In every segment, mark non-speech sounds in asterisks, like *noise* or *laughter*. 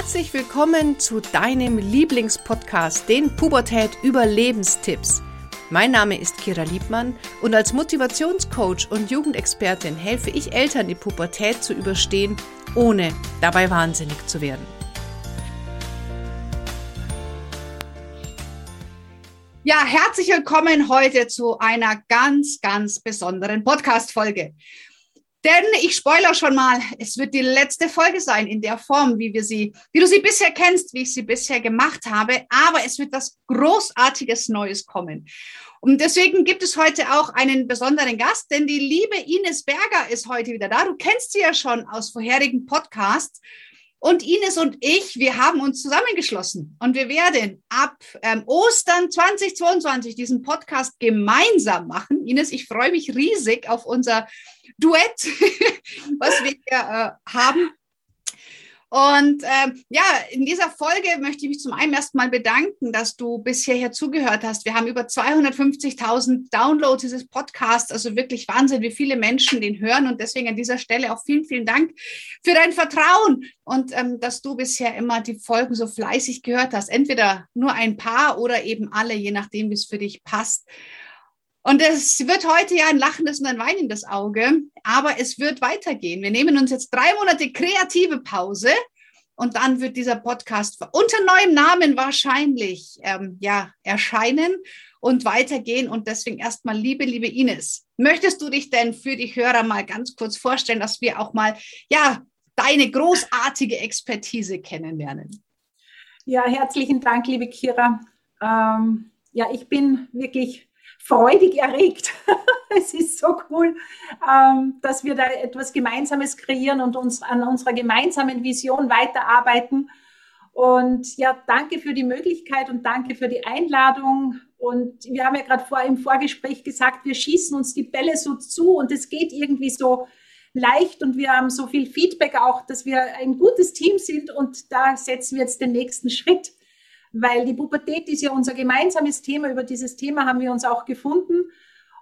Herzlich willkommen zu deinem Lieblingspodcast, den Pubertät Überlebenstipps. Mein Name ist Kira Liebmann und als Motivationscoach und Jugendexpertin helfe ich Eltern, die Pubertät zu überstehen, ohne dabei wahnsinnig zu werden. Ja, herzlich willkommen heute zu einer ganz, ganz besonderen Podcast-Folge. Denn ich spoilere schon mal, es wird die letzte Folge sein in der Form, wie wir sie, wie du sie bisher kennst, wie ich sie bisher gemacht habe. Aber es wird was Großartiges Neues kommen. Und deswegen gibt es heute auch einen besonderen Gast, denn die liebe Ines Berger ist heute wieder da. Du kennst sie ja schon aus vorherigen Podcasts. Und Ines und ich, wir haben uns zusammengeschlossen und wir werden ab ähm, Ostern 2022 diesen Podcast gemeinsam machen. Ines, ich freue mich riesig auf unser Duett, *laughs* was wir hier äh, haben. Und ähm, ja, in dieser Folge möchte ich mich zum einen erstmal bedanken, dass du bis hierher zugehört hast. Wir haben über 250.000 Downloads dieses Podcasts, also wirklich Wahnsinn, wie viele Menschen den hören. Und deswegen an dieser Stelle auch vielen, vielen Dank für dein Vertrauen und ähm, dass du bisher immer die Folgen so fleißig gehört hast. Entweder nur ein paar oder eben alle, je nachdem, wie es für dich passt. Und es wird heute ja ein lachendes und ein weinendes Auge, aber es wird weitergehen. Wir nehmen uns jetzt drei Monate kreative Pause und dann wird dieser Podcast unter neuem Namen wahrscheinlich ähm, ja, erscheinen und weitergehen. Und deswegen erstmal, liebe, liebe Ines, möchtest du dich denn für die Hörer mal ganz kurz vorstellen, dass wir auch mal ja, deine großartige Expertise kennenlernen? Ja, herzlichen Dank, liebe Kira. Ähm, ja, ich bin wirklich freudig erregt. *laughs* es ist so cool, ähm, dass wir da etwas Gemeinsames kreieren und uns an unserer gemeinsamen Vision weiterarbeiten. Und ja, danke für die Möglichkeit und danke für die Einladung. Und wir haben ja gerade vor im Vorgespräch gesagt, wir schießen uns die Bälle so zu und es geht irgendwie so leicht und wir haben so viel Feedback auch, dass wir ein gutes Team sind und da setzen wir jetzt den nächsten Schritt weil die Pubertät ist ja unser gemeinsames Thema. Über dieses Thema haben wir uns auch gefunden.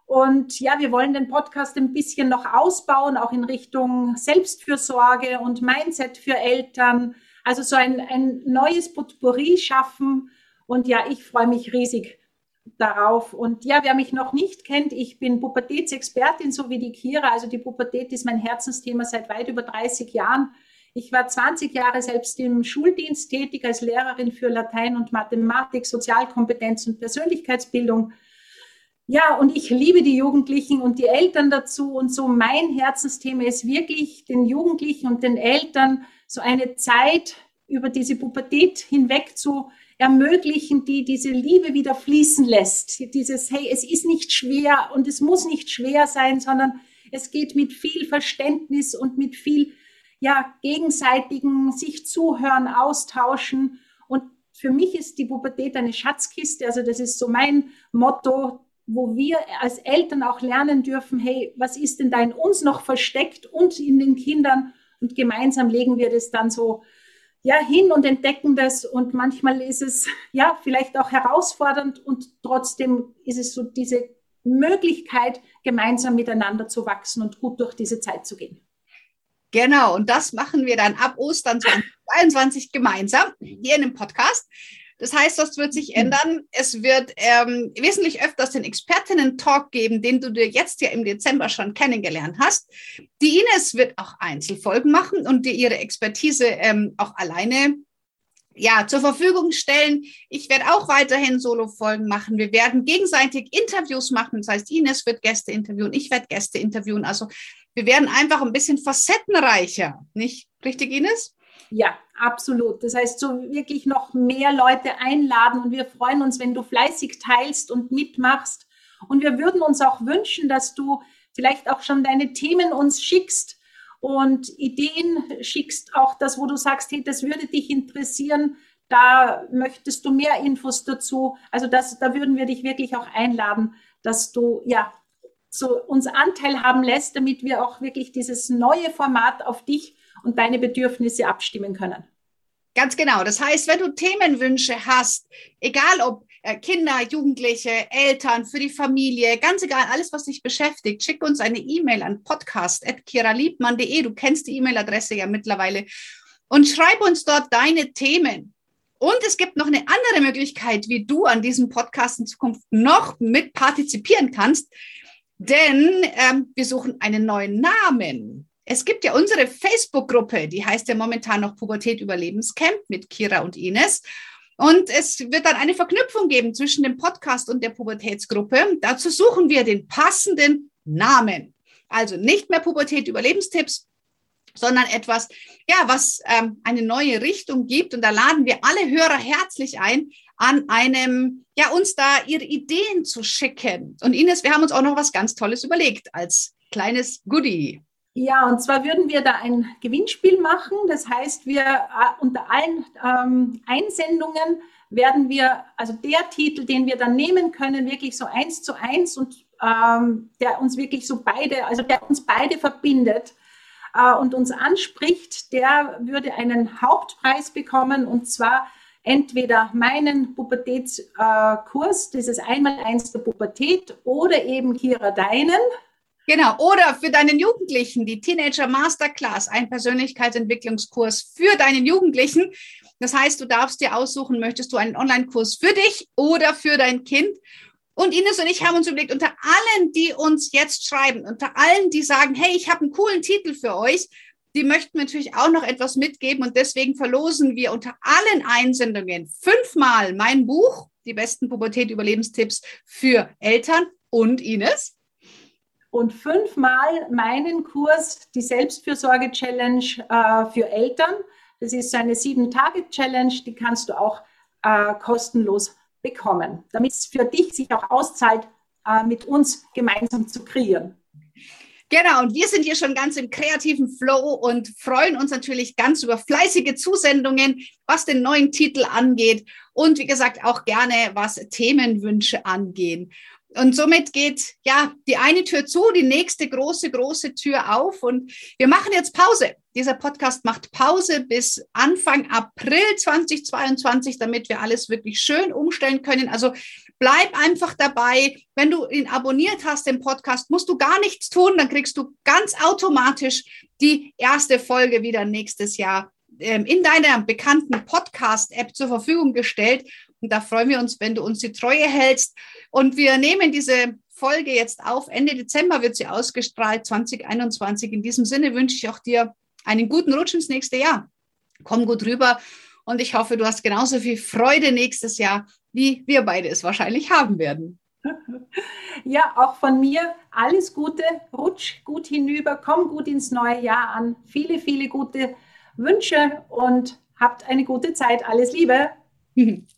Und ja, wir wollen den Podcast ein bisschen noch ausbauen, auch in Richtung Selbstfürsorge und Mindset für Eltern. Also so ein, ein neues Potpourri schaffen. Und ja, ich freue mich riesig darauf. Und ja, wer mich noch nicht kennt, ich bin Pubertätsexpertin, so wie die Kira. Also die Pubertät ist mein Herzensthema seit weit über 30 Jahren. Ich war 20 Jahre selbst im Schuldienst tätig als Lehrerin für Latein und Mathematik, Sozialkompetenz und Persönlichkeitsbildung. Ja, und ich liebe die Jugendlichen und die Eltern dazu. Und so mein Herzensthema ist wirklich den Jugendlichen und den Eltern so eine Zeit über diese Pubertät hinweg zu ermöglichen, die diese Liebe wieder fließen lässt. Dieses, hey, es ist nicht schwer und es muss nicht schwer sein, sondern es geht mit viel Verständnis und mit viel ja, gegenseitigen sich zuhören, austauschen. Und für mich ist die Pubertät eine Schatzkiste. Also das ist so mein Motto, wo wir als Eltern auch lernen dürfen, hey, was ist denn da in uns noch versteckt und in den Kindern? Und gemeinsam legen wir das dann so ja, hin und entdecken das. Und manchmal ist es ja vielleicht auch herausfordernd und trotzdem ist es so diese Möglichkeit, gemeinsam miteinander zu wachsen und gut durch diese Zeit zu gehen. Genau, und das machen wir dann ab Ostern 2022 *laughs* gemeinsam hier in dem Podcast. Das heißt, das wird sich mhm. ändern. Es wird ähm, wesentlich öfters den Expertinnen-Talk geben, den du dir jetzt ja im Dezember schon kennengelernt hast. Die Ines wird auch Einzelfolgen machen und dir ihre Expertise ähm, auch alleine ja, zur Verfügung stellen. Ich werde auch weiterhin Solo-Folgen machen. Wir werden gegenseitig Interviews machen. Das heißt, Ines wird Gäste interviewen, ich werde Gäste interviewen. Also wir werden einfach ein bisschen facettenreicher. Nicht richtig, Ines? Ja, absolut. Das heißt, so wirklich noch mehr Leute einladen und wir freuen uns, wenn du fleißig teilst und mitmachst. Und wir würden uns auch wünschen, dass du vielleicht auch schon deine Themen uns schickst und Ideen schickst, auch das, wo du sagst, hey, das würde dich interessieren, da möchtest du mehr Infos dazu. Also das, da würden wir dich wirklich auch einladen, dass du ja so uns Anteil haben lässt, damit wir auch wirklich dieses neue Format auf dich und deine Bedürfnisse abstimmen können. Ganz genau. Das heißt, wenn du Themenwünsche hast, egal ob Kinder, Jugendliche, Eltern, für die Familie, ganz egal, alles, was dich beschäftigt, schick uns eine E-Mail an podcast.kiraliebmann.de. Du kennst die E-Mail-Adresse ja mittlerweile. und schreib uns dort deine Themen. Und es gibt noch eine andere Möglichkeit, wie du an diesem Podcast in Zukunft noch mit partizipieren kannst, denn ähm, wir suchen einen neuen Namen. Es gibt ja unsere Facebook-Gruppe, die heißt ja momentan noch Pubertät Überlebenscamp mit Kira und Ines. Und es wird dann eine Verknüpfung geben zwischen dem Podcast und der Pubertätsgruppe. Dazu suchen wir den passenden Namen. Also nicht mehr Pubertät Überlebenstipps, sondern etwas, ja, was ähm, eine neue Richtung gibt. Und da laden wir alle Hörer herzlich ein, an einem, ja, uns da ihre Ideen zu schicken. Und Ines, wir haben uns auch noch was ganz Tolles überlegt als kleines Goodie. Ja, und zwar würden wir da ein Gewinnspiel machen. Das heißt, wir äh, unter allen ähm, Einsendungen werden wir, also der Titel, den wir dann nehmen können, wirklich so eins zu eins und ähm, der uns wirklich so beide, also der uns beide verbindet, äh, und uns anspricht, der würde einen Hauptpreis bekommen und zwar entweder meinen Pubertätskurs, äh, dieses Einmaleins der Pubertät oder eben Kira deinen. Genau, oder für deinen Jugendlichen die Teenager Masterclass, ein Persönlichkeitsentwicklungskurs für deinen Jugendlichen. Das heißt, du darfst dir aussuchen, möchtest du einen Online-Kurs für dich oder für dein Kind. Und Ines und ich haben uns überlegt, unter allen, die uns jetzt schreiben, unter allen, die sagen, hey, ich habe einen coolen Titel für euch, die möchten natürlich auch noch etwas mitgeben. Und deswegen verlosen wir unter allen Einsendungen fünfmal mein Buch, die besten Pubertät-Überlebenstipps für Eltern und Ines. Und fünfmal meinen Kurs, die Selbstfürsorge-Challenge äh, für Eltern. Das ist eine Sieben-Tage-Challenge, die kannst du auch äh, kostenlos bekommen, damit es für dich sich auch auszahlt, äh, mit uns gemeinsam zu kreieren. Genau, und wir sind hier schon ganz im kreativen Flow und freuen uns natürlich ganz über fleißige Zusendungen, was den neuen Titel angeht und wie gesagt auch gerne, was Themenwünsche angehen. Und somit geht ja die eine Tür zu, die nächste große, große Tür auf. Und wir machen jetzt Pause. Dieser Podcast macht Pause bis Anfang April 2022, damit wir alles wirklich schön umstellen können. Also bleib einfach dabei. Wenn du ihn abonniert hast, den Podcast, musst du gar nichts tun. Dann kriegst du ganz automatisch die erste Folge wieder nächstes Jahr ähm, in deiner bekannten Podcast-App zur Verfügung gestellt. Und da freuen wir uns, wenn du uns die Treue hältst. Und wir nehmen diese Folge jetzt auf. Ende Dezember wird sie ausgestrahlt, 2021. In diesem Sinne wünsche ich auch dir einen guten Rutsch ins nächste Jahr. Komm gut rüber. Und ich hoffe, du hast genauso viel Freude nächstes Jahr, wie wir beide es wahrscheinlich haben werden. *laughs* Ja, auch von mir alles Gute. Rutsch gut hinüber, komm gut ins neue Jahr an. Viele, viele gute Wünsche und habt eine gute Zeit. Alles Liebe. *laughs*